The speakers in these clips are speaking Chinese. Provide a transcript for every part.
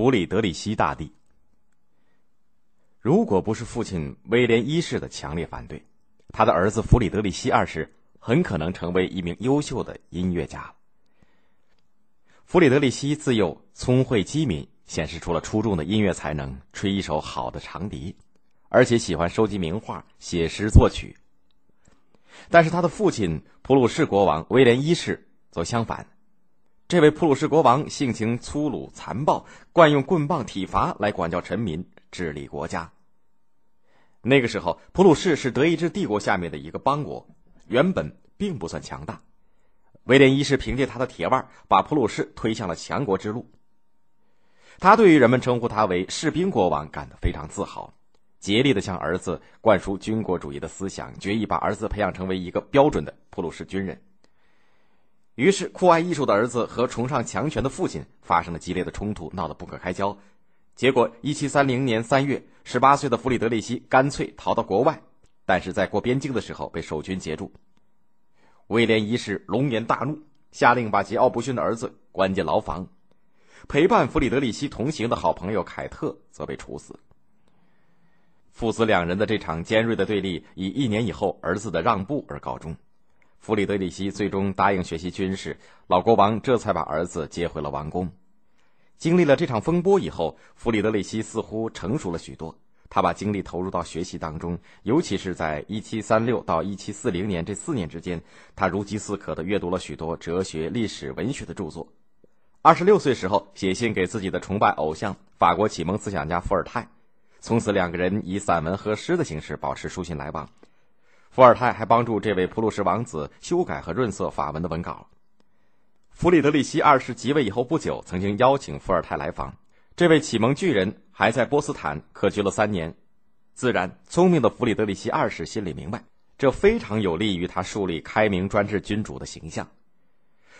弗里德里希大帝。如果不是父亲威廉一世的强烈反对，他的儿子弗里德里希二世很可能成为一名优秀的音乐家。弗里德里希自幼聪慧机敏，显示出了出众的音乐才能，吹一手好的长笛，而且喜欢收集名画、写诗作曲。但是他的父亲普鲁士国王威廉一世则相反，这位普鲁士国王性情粗鲁残暴，惯用棍棒体罚来管教臣民。治理国家。那个时候，普鲁士是德意志帝国下面的一个邦国，原本并不算强大。威廉一世凭借他的铁腕，把普鲁士推向了强国之路。他对于人们称呼他为士兵国王感到非常自豪，竭力的向儿子灌输军国主义的思想，决意把儿子培养成为一个标准的普鲁士军人。于是，酷爱艺术的儿子和崇尚强权的父亲发生了激烈的冲突，闹得不可开交。结果，一七三零年三月，十八岁的弗里德里希干脆逃到国外，但是在过边境的时候被守军截住。威廉一世龙颜大怒，下令把桀骜不驯的儿子关进牢房，陪伴弗里德里希同行的好朋友凯特则被处死。父子两人的这场尖锐的对立以一年以后儿子的让步而告终，弗里德里希最终答应学习军事，老国王这才把儿子接回了王宫。经历了这场风波以后，弗里德里希似乎成熟了许多。他把精力投入到学习当中，尤其是在1736到1740年这四年之间，他如饥似渴地阅读了许多哲学、历史、文学的著作。二十六岁时候，写信给自己的崇拜偶像法国启蒙思想家伏尔泰，从此两个人以散文和诗的形式保持书信来往。伏尔泰还帮助这位普鲁士王子修改和润色法文的文稿。弗里德里希二世即位以后不久，曾经邀请伏尔泰来访。这位启蒙巨人还在波斯坦客居了三年。自然，聪明的弗里德里希二世心里明白，这非常有利于他树立开明专制君主的形象。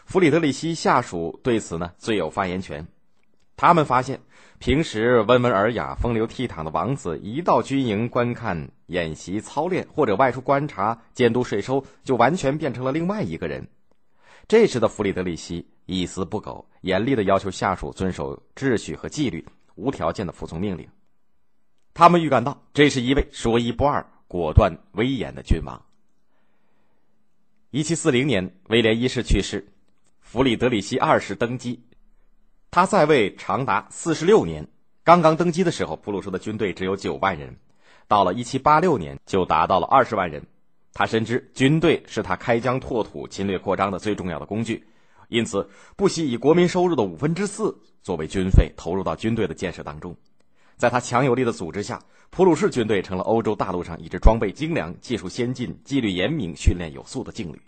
弗里德里希下属对此呢最有发言权。他们发现，平时温文尔雅、风流倜傥的王子，一到军营观看演习操练，或者外出观察监督税收，就完全变成了另外一个人。这时的弗里德里希一丝不苟，严厉的要求下属遵守秩序和纪律，无条件的服从命令。他们预感到这是一位说一不二、果断威严的君王。一七四零年，威廉一世去世，弗里德里希二世登基，他在位长达四十六年。刚刚登基的时候，普鲁士的军队只有九万人，到了一七八六年，就达到了二十万人。他深知军队是他开疆拓土、侵略扩张的最重要的工具，因此不惜以国民收入的五分之四作为军费投入到军队的建设当中。在他强有力的组织下，普鲁士军队成了欧洲大陆上一支装备精良、技术先进、纪律严明、训练有素的劲旅。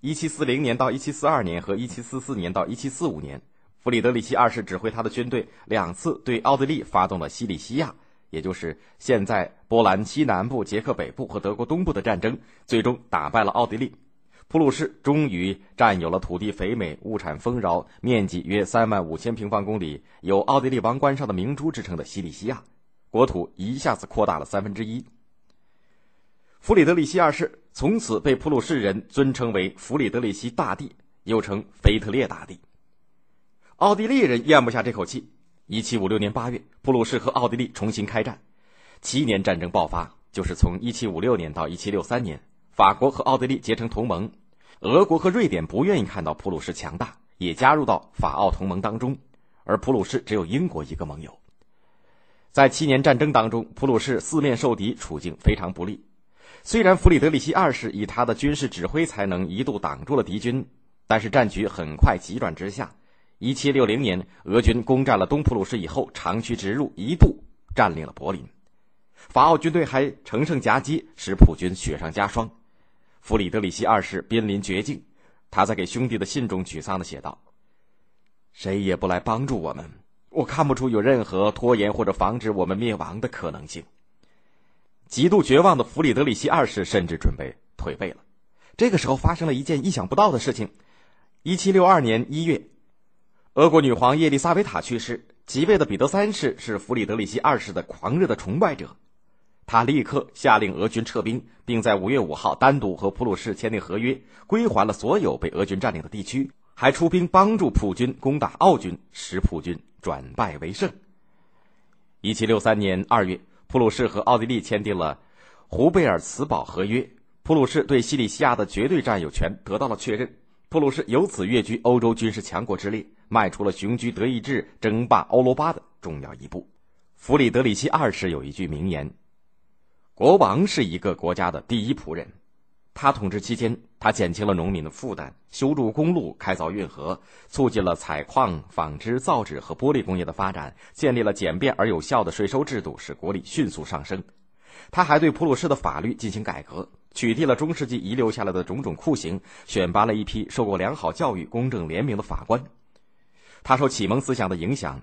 一七四零年到一七四二年和一七四四年到一七四五年，弗里德里希二世指挥他的军队两次对奥地利发动了西里西亚。也就是现在波兰西南部、捷克北部和德国东部的战争，最终打败了奥地利，普鲁士终于占有了土地肥美、物产丰饶、面积约三万五千平方公里、有奥地利王冠上的明珠之称的西里西亚，国土一下子扩大了三分之一。弗里德里希二世从此被普鲁士人尊称为弗里德里希大帝，又称腓特烈大帝。奥地利人咽不下这口气。一七五六年八月，普鲁士和奥地利重新开战，七年战争爆发，就是从一七五六年到一七六三年。法国和奥地利结成同盟，俄国和瑞典不愿意看到普鲁士强大，也加入到法奥同盟当中，而普鲁士只有英国一个盟友。在七年战争当中，普鲁士四面受敌，处境非常不利。虽然弗里德里希二世以他的军事指挥才能一度挡住了敌军，但是战局很快急转直下。一七六零年，俄军攻占了东普鲁士以后，长驱直入，一度占领了柏林。法奥军队还乘胜夹击，使普军雪上加霜。弗里德里希二世濒临绝境，他在给兄弟的信中沮丧的写道：“谁也不来帮助我们，我看不出有任何拖延或者防止我们灭亡的可能性。”极度绝望的弗里德里希二世甚至准备退位了。这个时候，发生了一件意想不到的事情：一七六二年一月。俄国女皇叶丽莎维塔去世，即位的彼得三世是弗里德里希二世的狂热的崇拜者，他立刻下令俄军撤兵，并在五月五号单独和普鲁士签订合约，归还了所有被俄军占领的地区，还出兵帮助普军攻打奥军，使普军转败为胜。一七六三年二月，普鲁士和奥地利签订了胡贝尔茨堡合约，普鲁士对西里西亚的绝对占有权得到了确认。普鲁士由此跃居欧洲军事强国之列，迈出了雄居德意志、争霸欧罗巴的重要一步。弗里德里希二世有一句名言：“国王是一个国家的第一仆人。”他统治期间，他减轻了农民的负担，修筑公路、开凿运河，促进了采矿、纺织、造纸和玻璃工业的发展，建立了简便而有效的税收制度，使国力迅速上升。他还对普鲁士的法律进行改革，取缔了中世纪遗留下来的种种酷刑，选拔了一批受过良好教育、公正廉明的法官。他受启蒙思想的影响，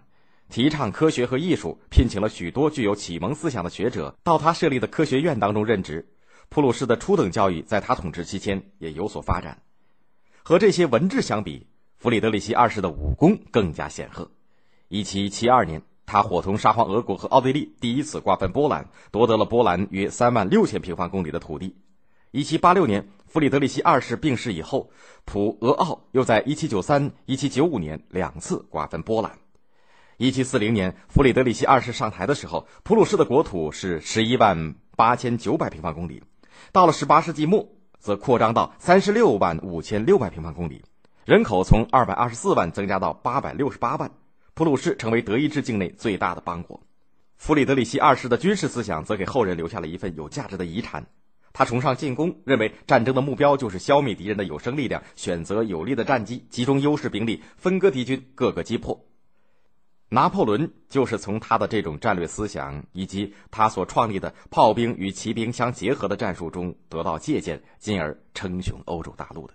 提倡科学和艺术，聘请了许多具有启蒙思想的学者到他设立的科学院当中任职。普鲁士的初等教育在他统治期间也有所发展。和这些文治相比，弗里德里希二世的武功更加显赫。一七七二年，他伙同沙皇俄国和奥地利第一次瓜分波兰，夺得了波兰约三万六千平方公里的土地。一七八六年，弗里德里希二世病逝以后，普俄奥又在一七九三、一七九五年两次瓜分波兰。一七四零年，弗里德里希二世上台的时候，普鲁士的国土是十一万八千九百平方公里。到了十八世纪末，则扩张到三十六万五千六百平方公里，人口从二百二十四万增加到八百六十八万，普鲁士成为德意志境内最大的邦国。弗里德里希二世的军事思想则给后人留下了一份有价值的遗产。他崇尚进攻，认为战争的目标就是消灭敌人的有生力量，选择有利的战机，集中优势兵力，分割敌军，各个击破。拿破仑就是从他的这种战略思想以及他所创立的炮兵与骑兵相结合的战术中得到借鉴，进而称雄欧洲大陆的。